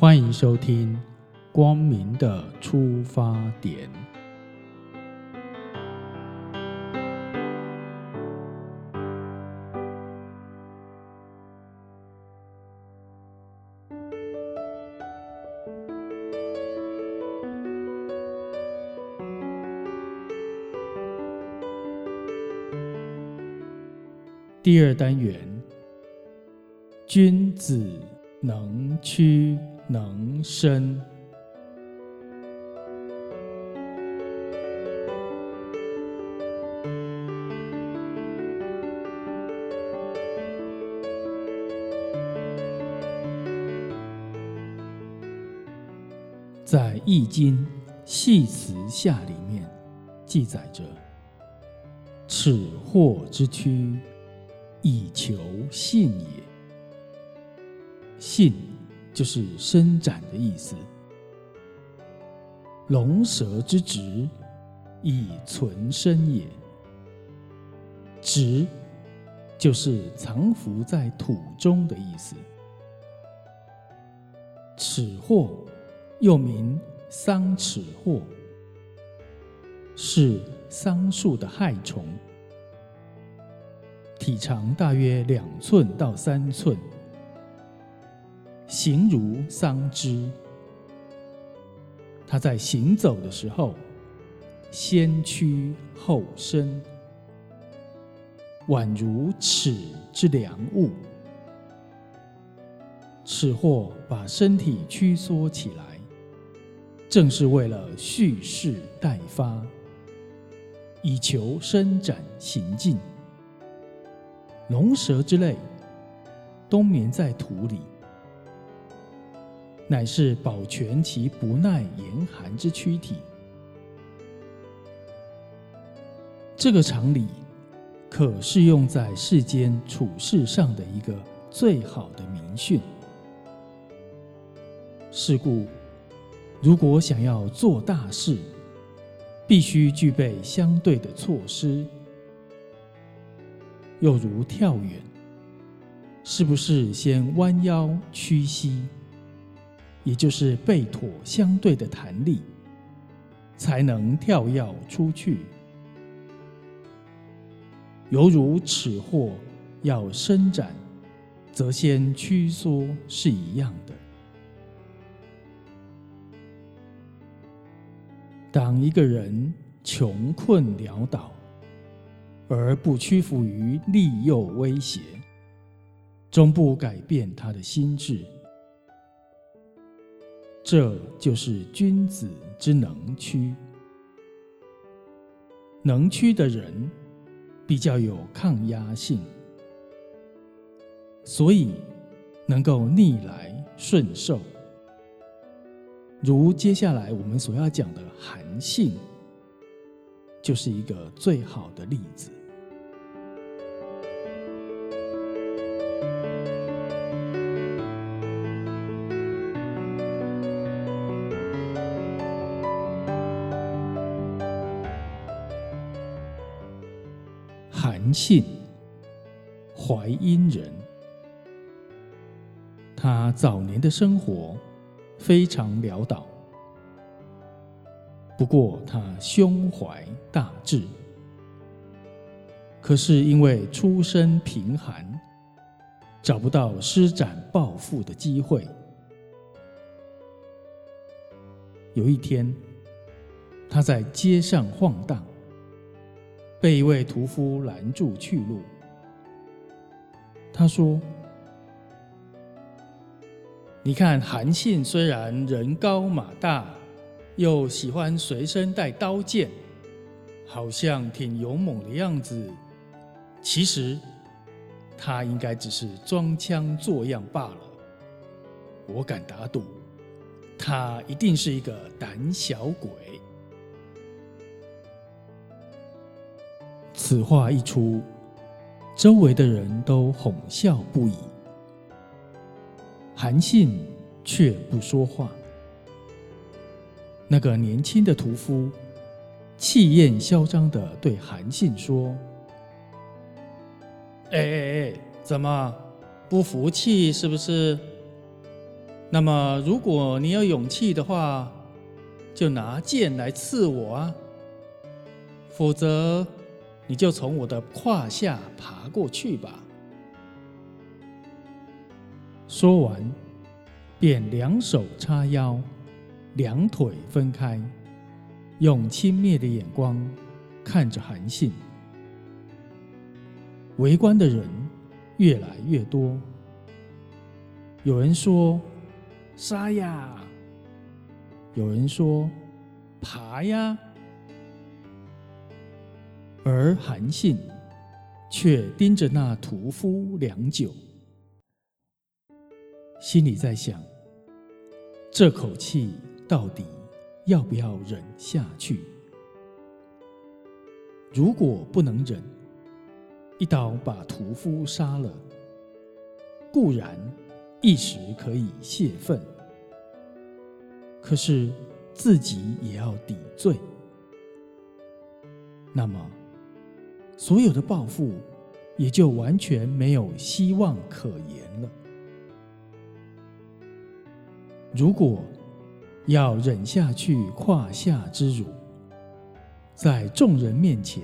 欢迎收听《光明的出发点》。第二单元，君子能屈能伸。在《易经·系辞下》里面记载着：“此祸之躯。”以求信也，信就是伸展的意思。龙蛇之直，以存身也。直就是藏伏在土中的意思。尺货又名桑尺货，是桑树的害虫。体长大约两寸到三寸，形如桑枝。它在行走的时候，先屈后伸，宛如尺之良物。此货把身体屈缩起来，正是为了蓄势待发，以求伸展行进。龙蛇之类，冬眠在土里，乃是保全其不耐严寒之躯体。这个常理，可适用在世间处事上的一个最好的明训。是故，如果想要做大事，必须具备相对的措施。又如跳远，是不是先弯腰屈膝，也就是背妥相对的弹力，才能跳跃出去？犹如尺货要伸展，则先屈缩是一样的。当一个人穷困潦倒，而不屈服于利诱威胁，终不改变他的心智。这就是君子之能屈。能屈的人比较有抗压性，所以能够逆来顺受。如接下来我们所要讲的韩信，就是一个最好的例子。信，淮阴人。他早年的生活非常潦倒，不过他胸怀大志。可是因为出身贫寒，找不到施展抱负的机会。有一天，他在街上晃荡。被一位屠夫拦住去路。他说：“你看，韩信虽然人高马大，又喜欢随身带刀剑，好像挺勇猛的样子。其实，他应该只是装腔作样罢了。我敢打赌，他一定是一个胆小鬼。”此话一出，周围的人都哄笑不已。韩信却不说话。那个年轻的屠夫气焰嚣张的对韩信说：“哎哎哎，怎么不服气？是不是？那么，如果你有勇气的话，就拿剑来刺我啊！否则，你就从我的胯下爬过去吧。”说完，便两手叉腰，两腿分开，用轻蔑的眼光看着韩信。围观的人越来越多，有人说：“杀呀！”有人说：“爬呀！”而韩信却盯着那屠夫良久，心里在想：这口气到底要不要忍下去？如果不能忍，一刀把屠夫杀了，固然一时可以泄愤，可是自己也要抵罪。那么，所有的报复也就完全没有希望可言了。如果要忍下去胯下之辱，在众人面前。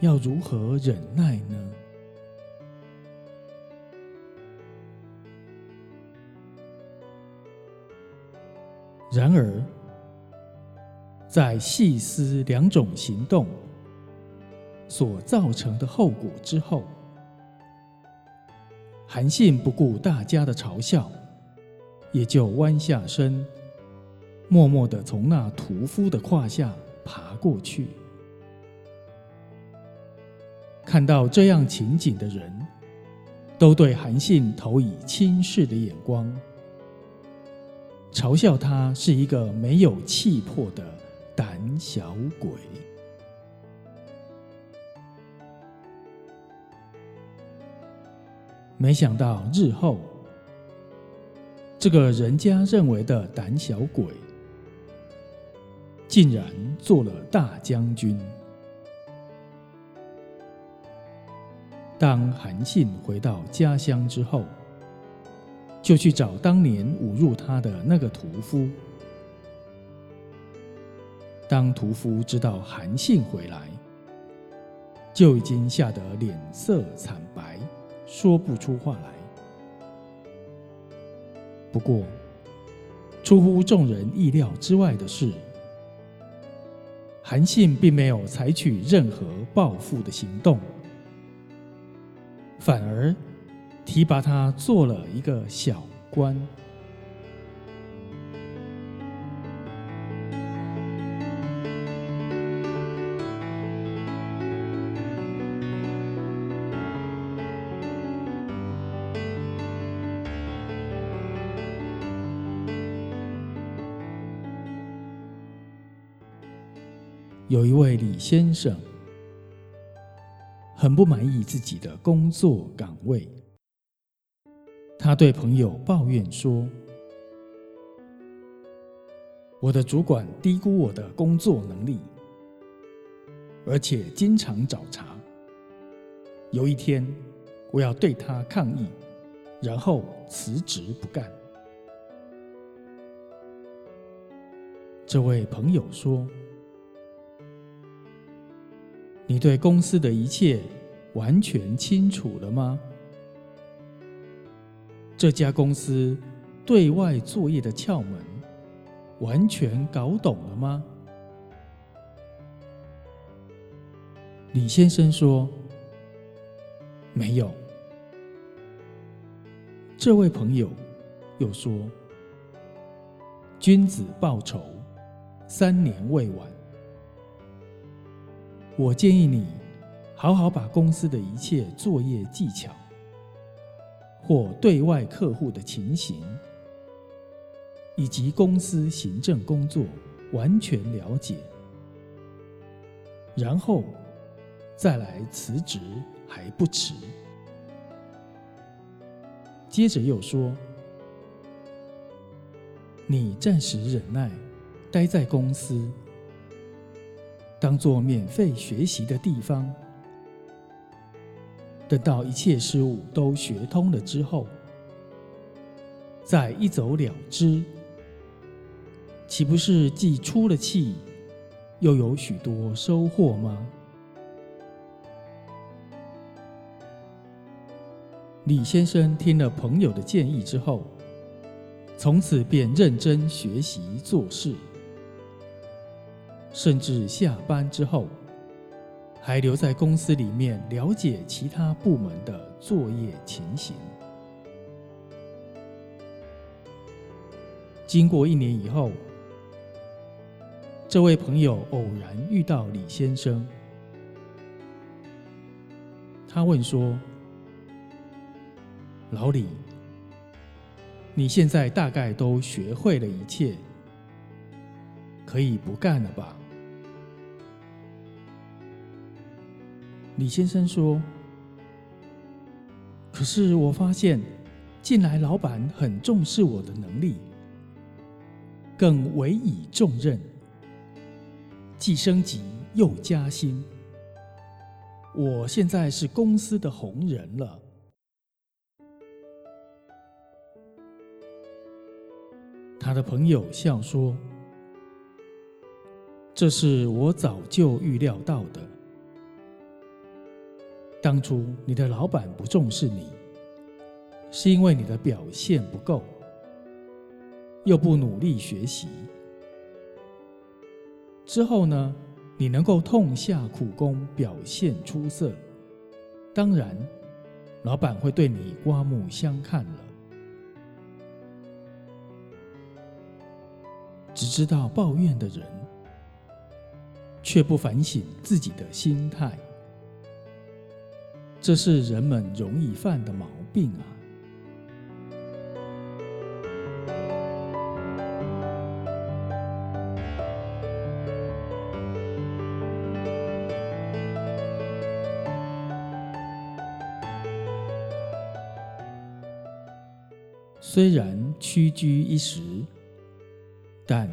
要如何忍耐呢？然而，在细思两种行动所造成的后果之后，韩信不顾大家的嘲笑，也就弯下身，默默的从那屠夫的胯下爬过去。看到这样情景的人，都对韩信投以轻视的眼光，嘲笑他是一个没有气魄的胆小鬼。没想到日后，这个人家认为的胆小鬼，竟然做了大将军。当韩信回到家乡之后，就去找当年侮辱他的那个屠夫。当屠夫知道韩信回来，就已经吓得脸色惨白，说不出话来。不过，出乎众人意料之外的是，韩信并没有采取任何报复的行动。反而提拔他做了一个小官。有一位李先生。很不满意自己的工作岗位，他对朋友抱怨说：“我的主管低估我的工作能力，而且经常找茬。有一天，我要对他抗议，然后辞职不干。”这位朋友说。你对公司的一切完全清楚了吗？这家公司对外作业的窍门完全搞懂了吗？李先生说：“没有。”这位朋友又说：“君子报仇，三年未晚。”我建议你好好把公司的一切作业技巧或对外客户的情形，以及公司行政工作完全了解，然后再来辞职还不迟。接着又说：“你暂时忍耐，待在公司。”当做免费学习的地方，等到一切事物都学通了之后，再一走了之，岂不是既出了气，又有许多收获吗？李先生听了朋友的建议之后，从此便认真学习做事，甚至下班之后还留在公司里面了解其他部门的作业情形。经过一年以后，这位朋友偶然遇到李先生，他问说。老李，你现在大概都学会了一切，可以不干了吧？李先生说：“可是我发现，近来老板很重视我的能力，更委以重任，既升级又加薪，我现在是公司的红人了。”他的朋友笑说：“这是我早就预料到的。当初你的老板不重视你，是因为你的表现不够，又不努力学习。之后呢，你能够痛下苦功，表现出色，当然，老板会对你刮目相看了。”只知道抱怨的人，却不反省自己的心态，这是人们容易犯的毛病啊！虽然屈居一时。但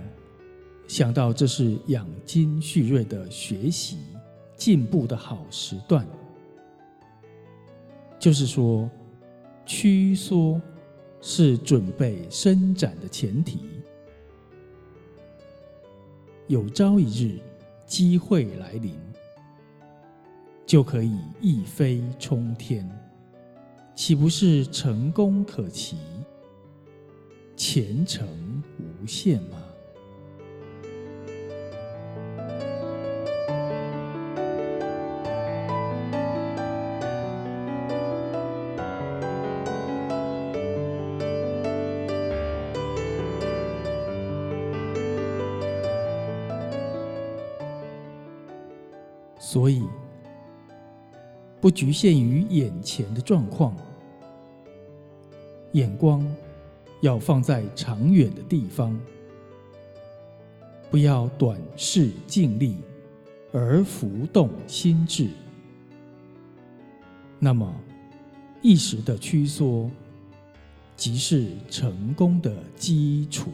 想到这是养精蓄锐的学习进步的好时段，就是说，屈缩是准备伸展的前提。有朝一日机会来临，就可以一飞冲天，岂不是成功可期？前程无限吗？不局限于眼前的状况，眼光。要放在长远的地方，不要短视尽力而浮动心智。那么，一时的屈缩，即是成功的基础。